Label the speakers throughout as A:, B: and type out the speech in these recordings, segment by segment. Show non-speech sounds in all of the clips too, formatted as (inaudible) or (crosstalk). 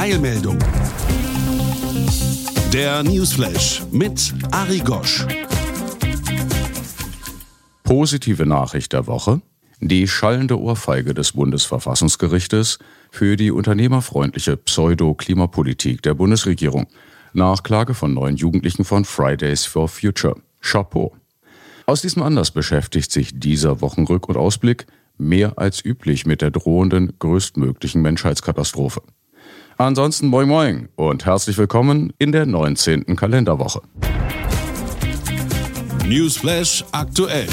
A: Eilmeldung. Der Newsflash mit Ari Gosch.
B: Positive Nachricht der Woche. Die schallende Ohrfeige des Bundesverfassungsgerichtes für die unternehmerfreundliche Pseudo-Klimapolitik der Bundesregierung nach Klage von neun Jugendlichen von Fridays for Future. Chapeau. Aus diesem Anlass beschäftigt sich dieser Wochenrück- und Ausblick mehr als üblich mit der drohenden größtmöglichen Menschheitskatastrophe. Ansonsten moin moin und herzlich willkommen in der 19. Kalenderwoche.
A: Newsflash aktuell.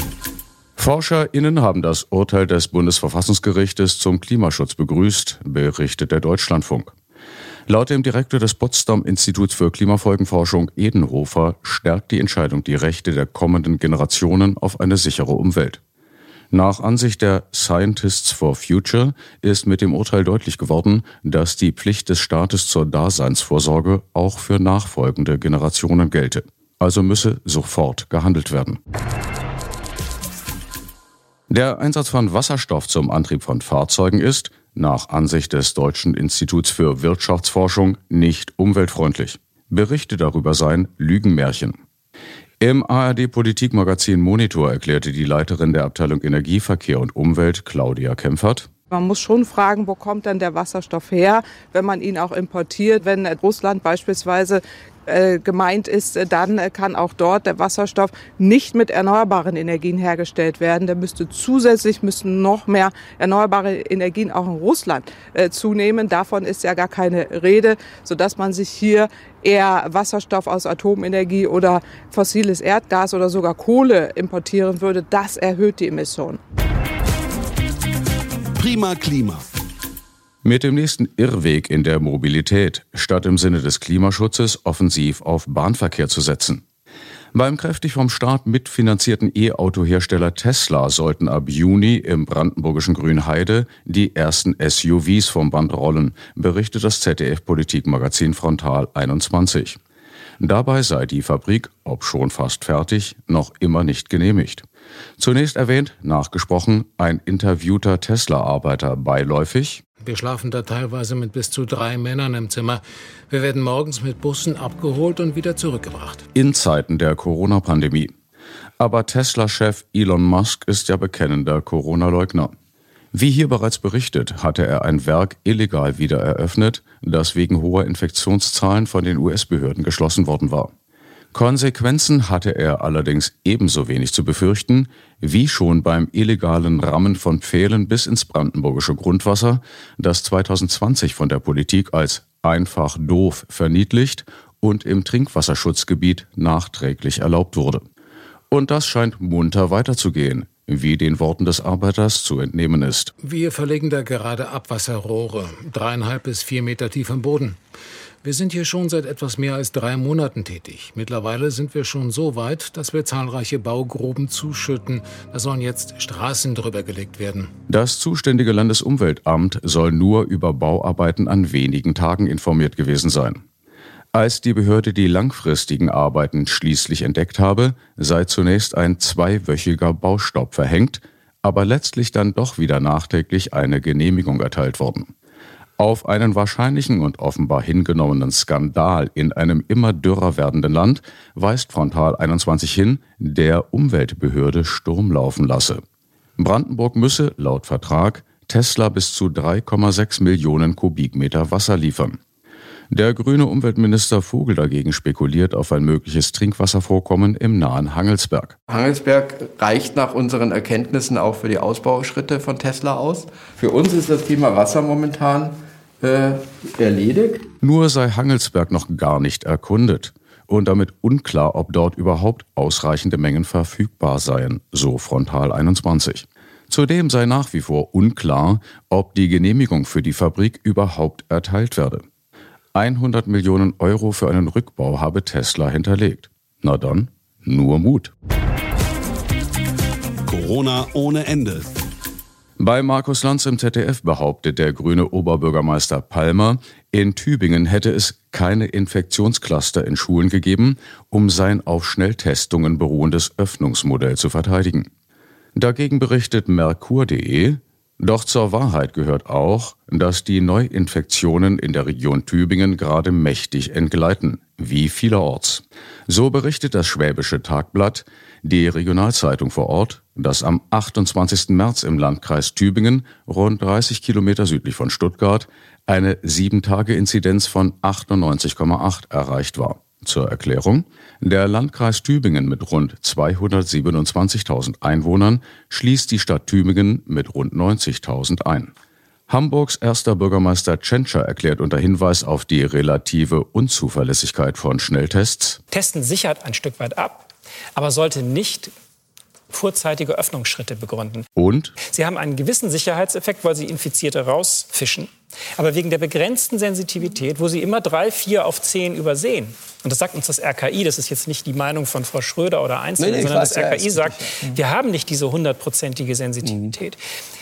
B: ForscherInnen haben das Urteil des Bundesverfassungsgerichtes zum Klimaschutz begrüßt, berichtet der Deutschlandfunk. Laut dem Direktor des Potsdam Instituts für Klimafolgenforschung Edenhofer stärkt die Entscheidung die Rechte der kommenden Generationen auf eine sichere Umwelt. Nach Ansicht der Scientists for Future ist mit dem Urteil deutlich geworden, dass die Pflicht des Staates zur Daseinsvorsorge auch für nachfolgende Generationen gelte. Also müsse sofort gehandelt werden. Der Einsatz von Wasserstoff zum Antrieb von Fahrzeugen ist, nach Ansicht des Deutschen Instituts für Wirtschaftsforschung, nicht umweltfreundlich. Berichte darüber seien Lügenmärchen. Im ARD Politikmagazin Monitor erklärte die Leiterin der Abteilung Energieverkehr und Umwelt, Claudia Kempfert,
C: man muss schon fragen, wo kommt denn der Wasserstoff her, wenn man ihn auch importiert. Wenn Russland beispielsweise äh, gemeint ist, äh, dann äh, kann auch dort der Wasserstoff nicht mit erneuerbaren Energien hergestellt werden. Da müsste zusätzlich müssen noch mehr erneuerbare Energien auch in Russland zunehmen. Davon ist ja gar keine Rede, sodass man sich hier eher Wasserstoff aus Atomenergie oder fossiles Erdgas oder sogar Kohle importieren würde. Das erhöht die Emissionen.
A: Prima Klima.
B: Mit dem nächsten Irrweg in der Mobilität, statt im Sinne des Klimaschutzes offensiv auf Bahnverkehr zu setzen. Beim kräftig vom Staat mitfinanzierten E-Auto-Hersteller Tesla sollten ab Juni im brandenburgischen Grünheide die ersten SUVs vom Band rollen, berichtet das ZDF-Politikmagazin Frontal 21. Dabei sei die Fabrik, ob schon fast fertig, noch immer nicht genehmigt. Zunächst erwähnt, nachgesprochen, ein interviewter Tesla-Arbeiter beiläufig.
D: Wir schlafen da teilweise mit bis zu drei Männern im Zimmer. Wir werden morgens mit Bussen abgeholt und wieder zurückgebracht.
B: In Zeiten der Corona-Pandemie. Aber Tesla-Chef Elon Musk ist ja bekennender Corona-Leugner. Wie hier bereits berichtet, hatte er ein Werk illegal wieder eröffnet, das wegen hoher Infektionszahlen von den US-Behörden geschlossen worden war. Konsequenzen hatte er allerdings ebenso wenig zu befürchten, wie schon beim illegalen Rammen von Pfählen bis ins brandenburgische Grundwasser, das 2020 von der Politik als einfach doof verniedlicht und im Trinkwasserschutzgebiet nachträglich erlaubt wurde. Und das scheint munter weiterzugehen, wie den Worten des Arbeiters zu entnehmen ist.
D: Wir verlegen da gerade Abwasserrohre, dreieinhalb bis vier Meter tief im Boden. Wir sind hier schon seit etwas mehr als drei Monaten tätig. Mittlerweile sind wir schon so weit, dass wir zahlreiche Baugruben zuschütten. Da sollen jetzt Straßen drüber gelegt werden.
B: Das zuständige Landesumweltamt soll nur über Bauarbeiten an wenigen Tagen informiert gewesen sein. Als die Behörde die langfristigen Arbeiten schließlich entdeckt habe, sei zunächst ein zweiwöchiger Baustopp verhängt, aber letztlich dann doch wieder nachträglich eine Genehmigung erteilt worden. Auf einen wahrscheinlichen und offenbar hingenommenen Skandal in einem immer dürrer werdenden Land weist Frontal 21 hin, der Umweltbehörde Sturm laufen lasse. Brandenburg müsse, laut Vertrag, Tesla bis zu 3,6 Millionen Kubikmeter Wasser liefern. Der grüne Umweltminister Vogel dagegen spekuliert auf ein mögliches Trinkwasservorkommen im nahen Hangelsberg.
E: Hangelsberg reicht nach unseren Erkenntnissen auch für die Ausbauschritte von Tesla aus. Für uns ist das Thema Wasser momentan äh, erledigt.
B: Nur sei Hangelsberg noch gar nicht erkundet und damit unklar, ob dort überhaupt ausreichende Mengen verfügbar seien, so Frontal 21. Zudem sei nach wie vor unklar, ob die Genehmigung für die Fabrik überhaupt erteilt werde. 100 Millionen Euro für einen Rückbau habe Tesla hinterlegt. Na dann, nur Mut.
A: Corona ohne Ende.
B: Bei Markus Lanz im ZDF behauptet der grüne Oberbürgermeister Palmer, in Tübingen hätte es keine Infektionscluster in Schulen gegeben, um sein auf Schnelltestungen beruhendes Öffnungsmodell zu verteidigen. Dagegen berichtet Merkur.de, doch zur Wahrheit gehört auch, dass die Neuinfektionen in der Region Tübingen gerade mächtig entgleiten, wie vielerorts. So berichtet das Schwäbische Tagblatt, die Regionalzeitung vor Ort, dass am 28. März im Landkreis Tübingen, rund 30 Kilometer südlich von Stuttgart, eine 7-Tage-Inzidenz von 98,8 erreicht war. Zur Erklärung. Der Landkreis Tübingen mit rund 227.000 Einwohnern schließt die Stadt Tübingen mit rund 90.000 ein. Hamburgs erster Bürgermeister Tschentscher erklärt unter Hinweis auf die relative Unzuverlässigkeit von Schnelltests.
F: Testen sichert ein Stück weit ab, aber sollte nicht vorzeitige Öffnungsschritte begründen.
B: Und?
F: Sie haben einen gewissen Sicherheitseffekt, weil Sie Infizierte rausfischen. Aber wegen der begrenzten Sensitivität, wo Sie immer drei, vier auf zehn übersehen, und das sagt uns das RKI, das ist jetzt nicht die Meinung von Frau Schröder oder Einzelne, nee, nee, sondern weiß, das RKI ja, sagt, wir haben nicht diese hundertprozentige Sensitivität.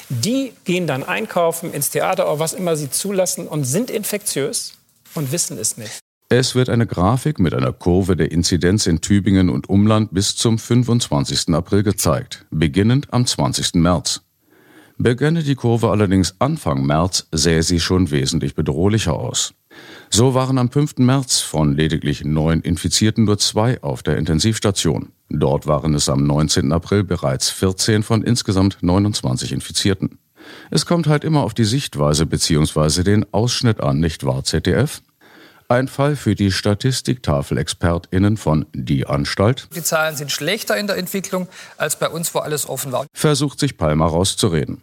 F: Mhm. Die gehen dann einkaufen, ins Theater oder was immer sie zulassen und sind infektiös und wissen es nicht.
B: Es wird eine Grafik mit einer Kurve der Inzidenz in Tübingen und Umland bis zum 25. April gezeigt, beginnend am 20. März. Begönne die Kurve allerdings Anfang März, sähe sie schon wesentlich bedrohlicher aus. So waren am 5. März von lediglich neun Infizierten nur zwei auf der Intensivstation. Dort waren es am 19. April bereits 14 von insgesamt 29 Infizierten. Es kommt halt immer auf die Sichtweise bzw. den Ausschnitt an, nicht wahr, ZDF? Ein Fall für die Statistiktafel-ExpertInnen von Die Anstalt.
G: Die Zahlen sind schlechter in der Entwicklung als bei uns, wo alles offen war.
B: Versucht sich Palmer rauszureden.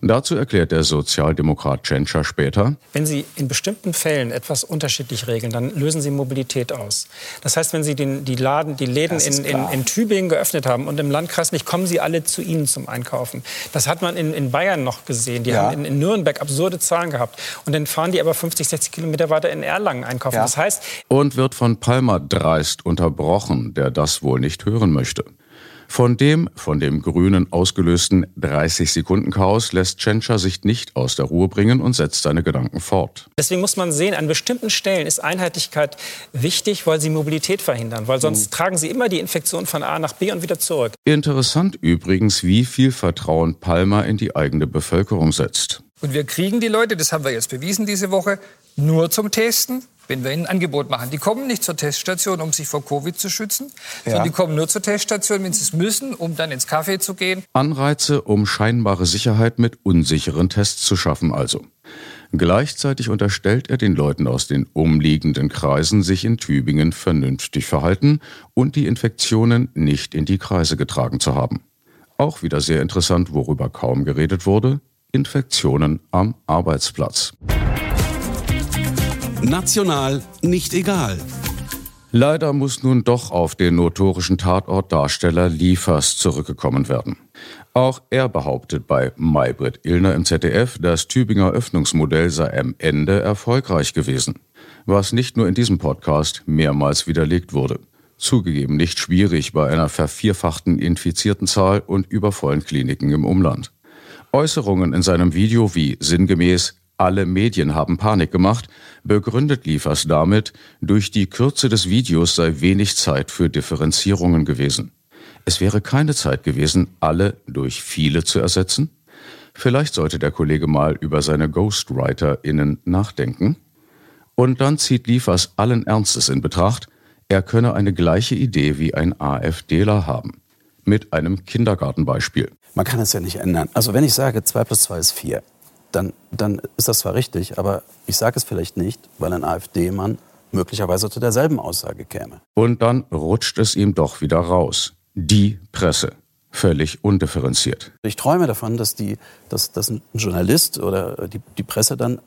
B: Dazu erklärt der Sozialdemokrat Tschentscher später.
F: Wenn Sie in bestimmten Fällen etwas unterschiedlich regeln, dann lösen Sie Mobilität aus. Das heißt, wenn Sie den, die, Laden, die Läden in, in, in, Tübingen geöffnet haben und im Landkreis nicht, kommen Sie alle zu Ihnen zum Einkaufen. Das hat man in, in Bayern noch gesehen. Die ja. haben in, in, Nürnberg absurde Zahlen gehabt. Und dann fahren die aber 50, 60 Kilometer weiter in Erlangen einkaufen. Ja. Das heißt...
B: Und wird von Palmer dreist unterbrochen, der das wohl nicht hören möchte. Von dem von dem Grünen ausgelösten 30-Sekunden-Chaos lässt Tschentscher sich nicht aus der Ruhe bringen und setzt seine Gedanken fort.
F: Deswegen muss man sehen, an bestimmten Stellen ist Einheitlichkeit wichtig, weil sie Mobilität verhindern. Weil sonst mhm. tragen sie immer die Infektion von A nach B und wieder zurück.
B: Interessant übrigens, wie viel Vertrauen Palmer in die eigene Bevölkerung setzt.
G: Und wir kriegen die Leute, das haben wir jetzt bewiesen diese Woche, nur zum Testen wenn wir ihnen ein Angebot machen. Die kommen nicht zur Teststation, um sich vor Covid zu schützen, ja. sondern die kommen nur zur Teststation, wenn sie es müssen, um dann ins Café zu gehen.
B: Anreize, um scheinbare Sicherheit mit unsicheren Tests zu schaffen also. Gleichzeitig unterstellt er den Leuten aus den umliegenden Kreisen, sich in Tübingen vernünftig verhalten und die Infektionen nicht in die Kreise getragen zu haben. Auch wieder sehr interessant, worüber kaum geredet wurde, Infektionen am Arbeitsplatz.
A: National nicht egal.
B: Leider muss nun doch auf den notorischen Tatortdarsteller Liefers zurückgekommen werden. Auch er behauptet bei Maybrit Illner im ZDF, das Tübinger Öffnungsmodell sei am Ende erfolgreich gewesen. Was nicht nur in diesem Podcast mehrmals widerlegt wurde. Zugegeben nicht schwierig bei einer vervierfachten infizierten Zahl und übervollen Kliniken im Umland. Äußerungen in seinem Video wie sinngemäß alle Medien haben Panik gemacht, begründet Liefers damit, durch die Kürze des Videos sei wenig Zeit für Differenzierungen gewesen. Es wäre keine Zeit gewesen, alle durch viele zu ersetzen? Vielleicht sollte der Kollege mal über seine GhostwriterInnen nachdenken. Und dann zieht Liefers allen Ernstes in Betracht, er könne eine gleiche Idee wie ein AfDler haben. Mit einem Kindergartenbeispiel.
H: Man kann es ja nicht ändern. Also wenn ich sage, 2 plus 2 ist 4, dann, dann ist das zwar richtig, aber ich sage es vielleicht nicht, weil ein AfD-Mann möglicherweise zu derselben Aussage käme.
B: Und dann rutscht es ihm doch wieder raus. Die Presse. Völlig undifferenziert.
H: Ich träume davon, dass, die, dass, dass ein Journalist oder die, die Presse dann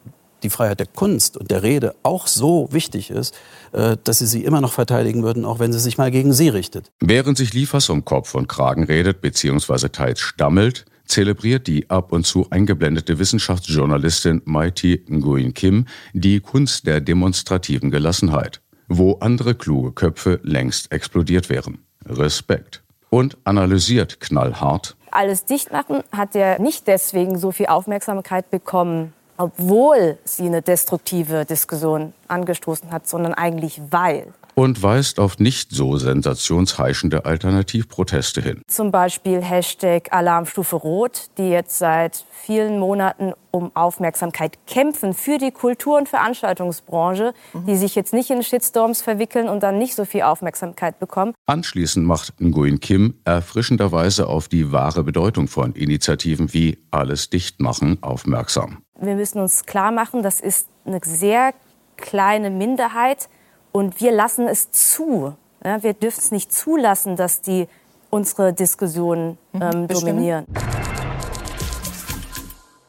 H: die Freiheit der Kunst und der Rede auch so wichtig ist, äh, dass sie sie immer noch verteidigen würden, auch wenn sie sich mal gegen sie richtet.
B: Während sich Liefers um Kopf und Kragen redet bzw. teils stammelt, zelebriert die ab und zu eingeblendete Wissenschaftsjournalistin Mighty Nguyen Kim die Kunst der demonstrativen Gelassenheit, wo andere kluge Köpfe längst explodiert wären. Respekt. Und analysiert knallhart.
I: Alles dicht machen hat ja nicht deswegen so viel Aufmerksamkeit bekommen, obwohl sie eine destruktive Diskussion angestoßen hat, sondern eigentlich weil.
B: Und weist auf nicht so sensationsheischende Alternativproteste hin.
I: Zum Beispiel Hashtag Alarmstufe Rot, die jetzt seit vielen Monaten um Aufmerksamkeit kämpfen für die Kultur- und Veranstaltungsbranche, mhm. die sich jetzt nicht in Shitstorms verwickeln und dann nicht so viel Aufmerksamkeit bekommen.
B: Anschließend macht Nguyen Kim erfrischenderweise auf die wahre Bedeutung von Initiativen wie Alles dicht machen aufmerksam.
I: Wir müssen uns klar machen, das ist eine sehr kleine Minderheit und wir lassen es zu. Ja, wir dürfen es nicht zulassen, dass die unsere Diskussion mhm. ähm, dominieren.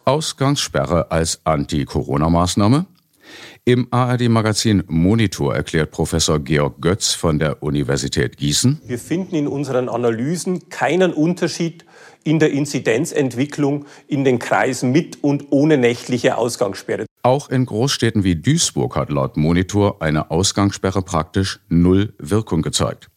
B: Ausgangssperre als Anti-Corona-Maßnahme? Im ARD-Magazin Monitor erklärt Professor Georg Götz von der Universität Gießen.
J: Wir finden in unseren Analysen keinen Unterschied in der Inzidenzentwicklung in den Kreisen mit und ohne nächtliche Ausgangssperre.
B: Auch in Großstädten wie Duisburg hat laut Monitor eine Ausgangssperre praktisch null Wirkung gezeigt.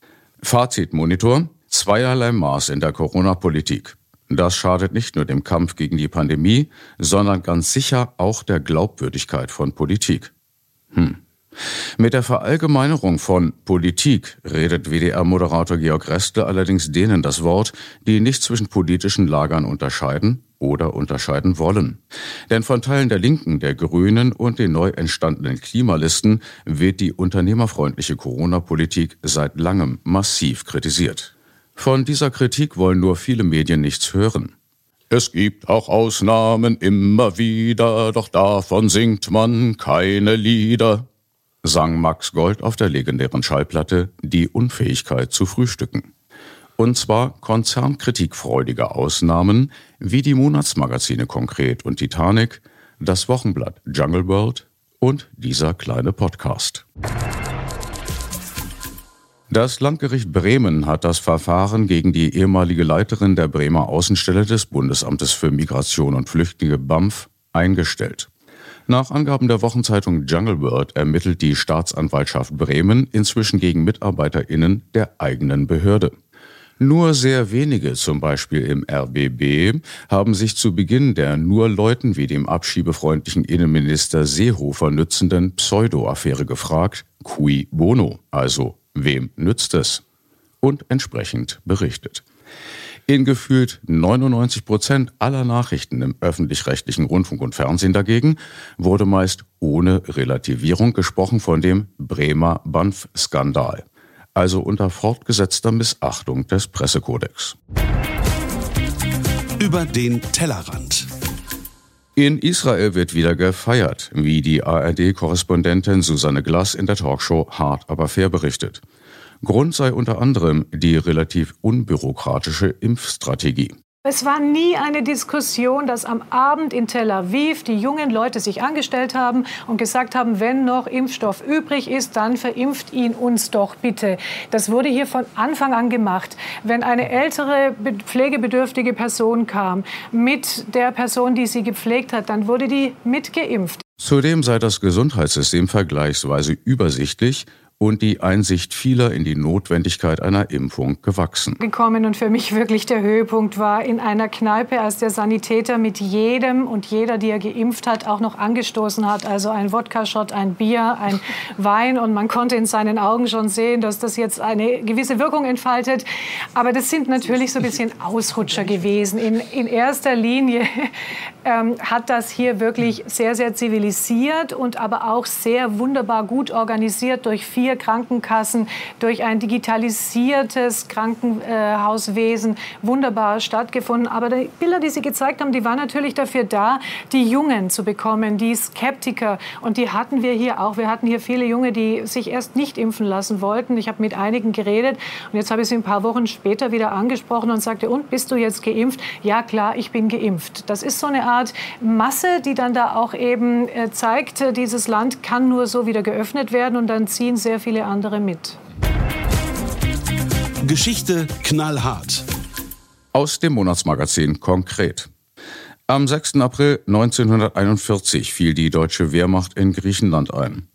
B: Fazit Monitor, zweierlei Maß in der Corona-Politik. Das schadet nicht nur dem Kampf gegen die Pandemie, sondern ganz sicher auch der Glaubwürdigkeit von Politik. Hm. Mit der Verallgemeinerung von Politik redet WDR-Moderator Georg Restle allerdings denen das Wort, die nicht zwischen politischen Lagern unterscheiden oder unterscheiden wollen. Denn von Teilen der Linken, der Grünen und den neu entstandenen Klimalisten wird die unternehmerfreundliche Corona-Politik seit langem massiv kritisiert. Von dieser Kritik wollen nur viele Medien nichts hören. Es gibt auch Ausnahmen immer wieder, doch davon singt man keine Lieder, sang Max Gold auf der legendären Schallplatte Die Unfähigkeit zu frühstücken. Und zwar konzernkritikfreudige Ausnahmen wie die Monatsmagazine Konkret und Titanic, das Wochenblatt Jungle World und dieser kleine Podcast. Das Landgericht Bremen hat das Verfahren gegen die ehemalige Leiterin der Bremer Außenstelle des Bundesamtes für Migration und Flüchtlinge BAMF eingestellt. Nach Angaben der Wochenzeitung Jungle World ermittelt die Staatsanwaltschaft Bremen inzwischen gegen MitarbeiterInnen der eigenen Behörde. Nur sehr wenige, zum Beispiel im RBB, haben sich zu Beginn der nur Leuten wie dem abschiebefreundlichen Innenminister Seehofer nützenden Pseudo-Affäre gefragt, cui bono, also wem nützt es? Und entsprechend berichtet. In gefühlt 99 Prozent aller Nachrichten im öffentlich-rechtlichen Rundfunk und Fernsehen dagegen wurde meist ohne Relativierung gesprochen von dem Bremer Banff-Skandal also unter fortgesetzter Missachtung des Pressekodex.
A: Über den Tellerrand.
B: In Israel wird wieder gefeiert, wie die ARD-Korrespondentin Susanne Glass in der Talkshow Hart aber fair berichtet. Grund sei unter anderem die relativ unbürokratische Impfstrategie.
K: Es war nie eine Diskussion, dass am Abend in Tel Aviv die jungen Leute sich angestellt haben und gesagt haben, wenn noch Impfstoff übrig ist, dann verimpft ihn uns doch bitte. Das wurde hier von Anfang an gemacht. Wenn eine ältere pflegebedürftige Person kam mit der Person, die sie gepflegt hat, dann wurde die mitgeimpft.
B: Zudem sei das Gesundheitssystem vergleichsweise übersichtlich und die Einsicht vieler in die Notwendigkeit einer Impfung gewachsen.
K: Gekommen und für mich wirklich der Höhepunkt war in einer Kneipe, als der Sanitäter mit jedem und jeder, die er geimpft hat, auch noch angestoßen hat. Also ein Wodka-Shot, ein Bier, ein (laughs) Wein und man konnte in seinen Augen schon sehen, dass das jetzt eine gewisse Wirkung entfaltet. Aber das sind natürlich so ein bisschen Ausrutscher gewesen. In, in erster Linie (laughs) ähm, hat das hier wirklich sehr, sehr zivilisiert und aber auch sehr wunderbar gut organisiert durch vier Krankenkassen, durch ein digitalisiertes Krankenhauswesen wunderbar stattgefunden. Aber die Bilder, die Sie gezeigt haben, die waren natürlich dafür da, die Jungen zu bekommen, die Skeptiker. Und die hatten wir hier auch. Wir hatten hier viele Junge, die sich erst nicht impfen lassen wollten. Ich habe mit einigen geredet und jetzt habe ich sie ein paar Wochen später wieder angesprochen und sagte, und bist du jetzt geimpft? Ja, klar, ich bin geimpft. Das ist so eine Art Masse, die dann da auch eben äh, zeigt, äh, dieses Land kann nur so wieder geöffnet werden und dann ziehen sehr viele andere mit.
A: Geschichte knallhart.
B: Aus dem Monatsmagazin konkret. Am 6. April 1941 fiel die deutsche Wehrmacht in Griechenland ein.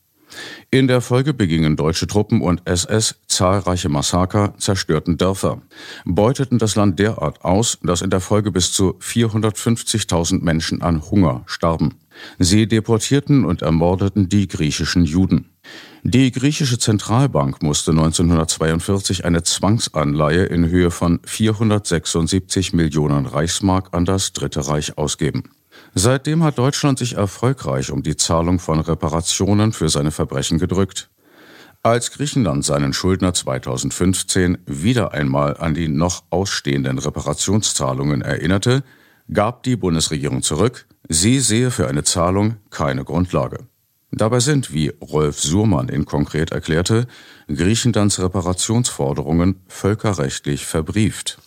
B: In der Folge begingen deutsche Truppen und SS zahlreiche Massaker, zerstörten Dörfer, beuteten das Land derart aus, dass in der Folge bis zu 450.000 Menschen an Hunger starben. Sie deportierten und ermordeten die griechischen Juden. Die griechische Zentralbank musste 1942 eine Zwangsanleihe in Höhe von 476 Millionen Reichsmark an das Dritte Reich ausgeben. Seitdem hat Deutschland sich erfolgreich um die Zahlung von Reparationen für seine Verbrechen gedrückt. Als Griechenland seinen Schuldner 2015 wieder einmal an die noch ausstehenden Reparationszahlungen erinnerte, gab die Bundesregierung zurück, sie sehe für eine Zahlung keine Grundlage. Dabei sind, wie Rolf Surmann in konkret erklärte, Griechenlands Reparationsforderungen völkerrechtlich verbrieft.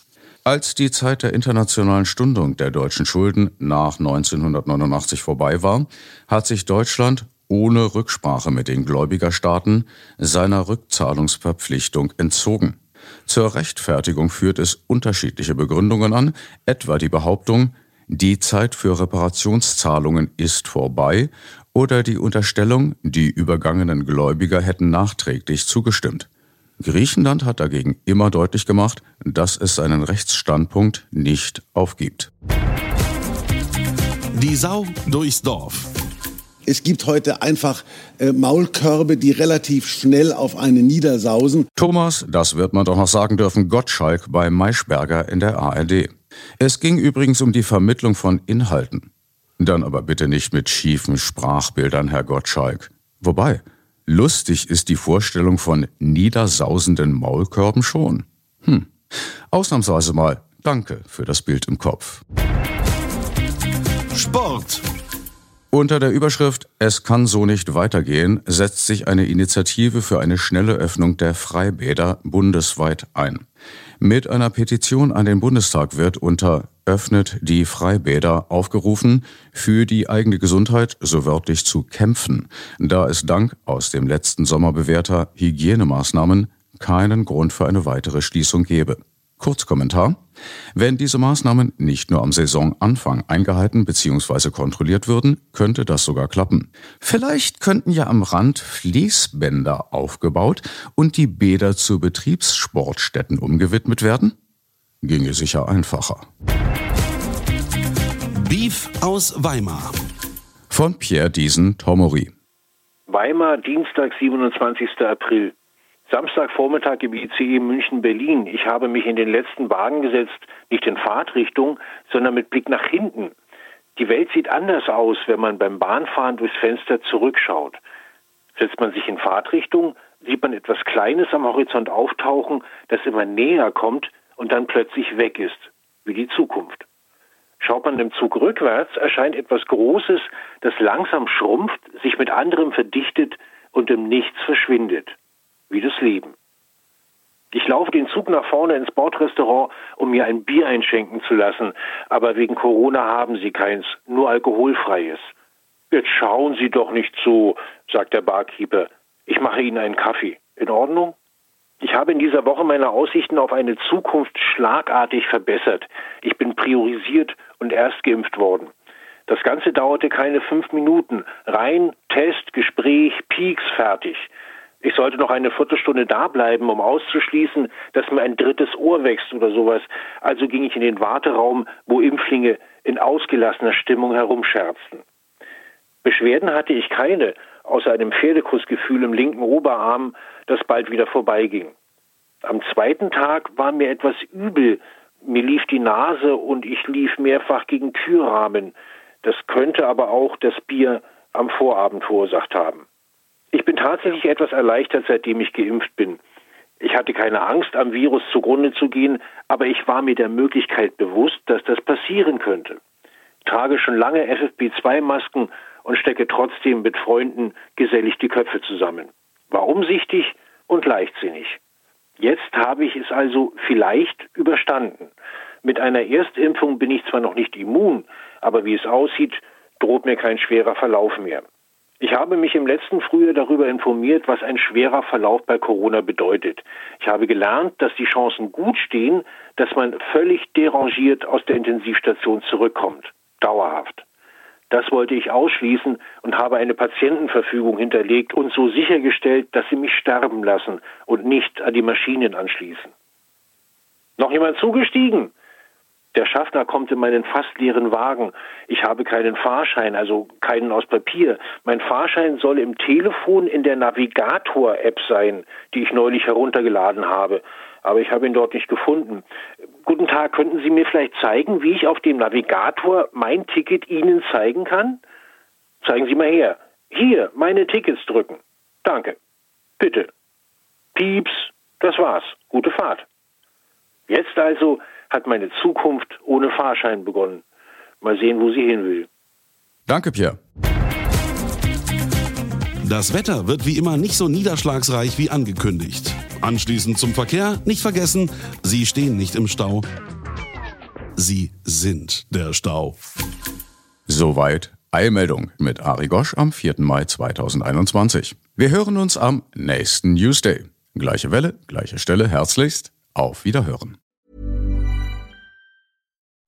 B: Als die Zeit der internationalen Stundung der deutschen Schulden nach 1989 vorbei war, hat sich Deutschland ohne Rücksprache mit den Gläubigerstaaten seiner Rückzahlungsverpflichtung entzogen. Zur Rechtfertigung führt es unterschiedliche Begründungen an, etwa die Behauptung, die Zeit für Reparationszahlungen ist vorbei oder die Unterstellung, die übergangenen Gläubiger hätten nachträglich zugestimmt. Griechenland hat dagegen immer deutlich gemacht, dass es seinen Rechtsstandpunkt nicht aufgibt.
A: Die Sau durchs Dorf.
L: Es gibt heute einfach äh, Maulkörbe, die relativ schnell auf einen niedersausen.
B: Thomas, das wird man doch noch sagen dürfen, Gottschalk bei Maischberger in der ARD. Es ging übrigens um die Vermittlung von Inhalten. Dann aber bitte nicht mit schiefen Sprachbildern, Herr Gottschalk. Wobei, Lustig ist die Vorstellung von niedersausenden Maulkörben schon. Hm. Ausnahmsweise mal danke für das Bild im Kopf.
A: Sport.
B: Unter der Überschrift Es kann so nicht weitergehen setzt sich eine Initiative für eine schnelle Öffnung der Freibäder bundesweit ein. Mit einer Petition an den Bundestag wird unter Öffnet die Freibäder aufgerufen, für die eigene Gesundheit so wörtlich zu kämpfen, da es dank aus dem letzten Sommer bewährter Hygienemaßnahmen keinen Grund für eine weitere Schließung gebe. Kurzkommentar. Wenn diese Maßnahmen nicht nur am Saisonanfang eingehalten bzw. kontrolliert würden, könnte das sogar klappen. Vielleicht könnten ja am Rand Fließbänder aufgebaut und die Bäder zu Betriebssportstätten umgewidmet werden? Ginge sicher einfacher.
A: Beef aus Weimar.
B: Von Pierre Diesen Tomori.
M: Weimar, Dienstag, 27. April. Samstagvormittag im ICE München-Berlin. Ich habe mich in den letzten Wagen gesetzt, nicht in Fahrtrichtung, sondern mit Blick nach hinten. Die Welt sieht anders aus, wenn man beim Bahnfahren durchs Fenster zurückschaut. Setzt man sich in Fahrtrichtung, sieht man etwas Kleines am Horizont auftauchen, das immer näher kommt und dann plötzlich weg ist, wie die Zukunft. Schaut man dem Zug rückwärts, erscheint etwas Großes, das langsam schrumpft, sich mit anderem verdichtet und im Nichts verschwindet wie das Leben. Ich laufe den Zug nach vorne ins Bordrestaurant, um mir ein Bier einschenken zu lassen, aber wegen Corona haben sie keins, nur alkoholfreies. Jetzt schauen Sie doch nicht so, sagt der Barkeeper. Ich mache Ihnen einen Kaffee. In Ordnung? Ich habe in dieser Woche meine Aussichten auf eine Zukunft schlagartig verbessert. Ich bin priorisiert und erst geimpft worden. Das Ganze dauerte keine fünf Minuten. Rein, Test, Gespräch, Peaks, fertig. Ich sollte noch eine Viertelstunde da bleiben, um auszuschließen, dass mir ein drittes Ohr wächst oder sowas. Also ging ich in den Warteraum, wo Impflinge in ausgelassener Stimmung herumscherzten. Beschwerden hatte ich keine, außer einem Pferdekussgefühl im linken Oberarm, das bald wieder vorbeiging. Am zweiten Tag war mir etwas übel. Mir lief die Nase und ich lief mehrfach gegen Türrahmen. Das könnte aber auch das Bier am Vorabend verursacht haben. Ich bin tatsächlich etwas erleichtert, seitdem ich geimpft bin. Ich hatte keine Angst, am Virus zugrunde zu gehen, aber ich war mir der Möglichkeit bewusst, dass das passieren könnte. Trage schon lange FFP2-Masken und stecke trotzdem mit Freunden gesellig die Köpfe zusammen. War umsichtig und leichtsinnig. Jetzt habe ich es also vielleicht überstanden. Mit einer Erstimpfung bin ich zwar noch nicht immun, aber wie es aussieht, droht mir kein schwerer Verlauf mehr. Ich habe mich im letzten Frühjahr darüber informiert, was ein schwerer Verlauf bei Corona bedeutet. Ich habe gelernt, dass die Chancen gut stehen, dass man völlig derangiert aus der Intensivstation zurückkommt. Dauerhaft. Das wollte ich ausschließen und habe eine Patientenverfügung hinterlegt und so sichergestellt, dass sie mich sterben lassen und nicht an die Maschinen anschließen. Noch jemand zugestiegen? Der Schaffner kommt in meinen fast leeren Wagen. Ich habe keinen Fahrschein, also keinen aus Papier. Mein Fahrschein soll im Telefon in der Navigator-App sein, die ich neulich heruntergeladen habe. Aber ich habe ihn dort nicht gefunden. Guten Tag, könnten Sie mir vielleicht zeigen, wie ich auf dem Navigator mein Ticket Ihnen zeigen kann? Zeigen Sie mal her. Hier, meine Tickets drücken. Danke. Bitte. Pieps, das war's. Gute Fahrt. Jetzt also hat meine Zukunft ohne Fahrschein begonnen. Mal sehen, wo sie hin will.
B: Danke, Pierre.
A: Das Wetter wird wie immer nicht so niederschlagsreich wie angekündigt. Anschließend zum Verkehr, nicht vergessen, Sie stehen nicht im Stau. Sie sind der Stau.
B: Soweit Eilmeldung mit Ari Gosch am 4. Mai 2021. Wir hören uns am nächsten Newsday. Gleiche Welle, gleiche Stelle, herzlichst. Auf Wiederhören.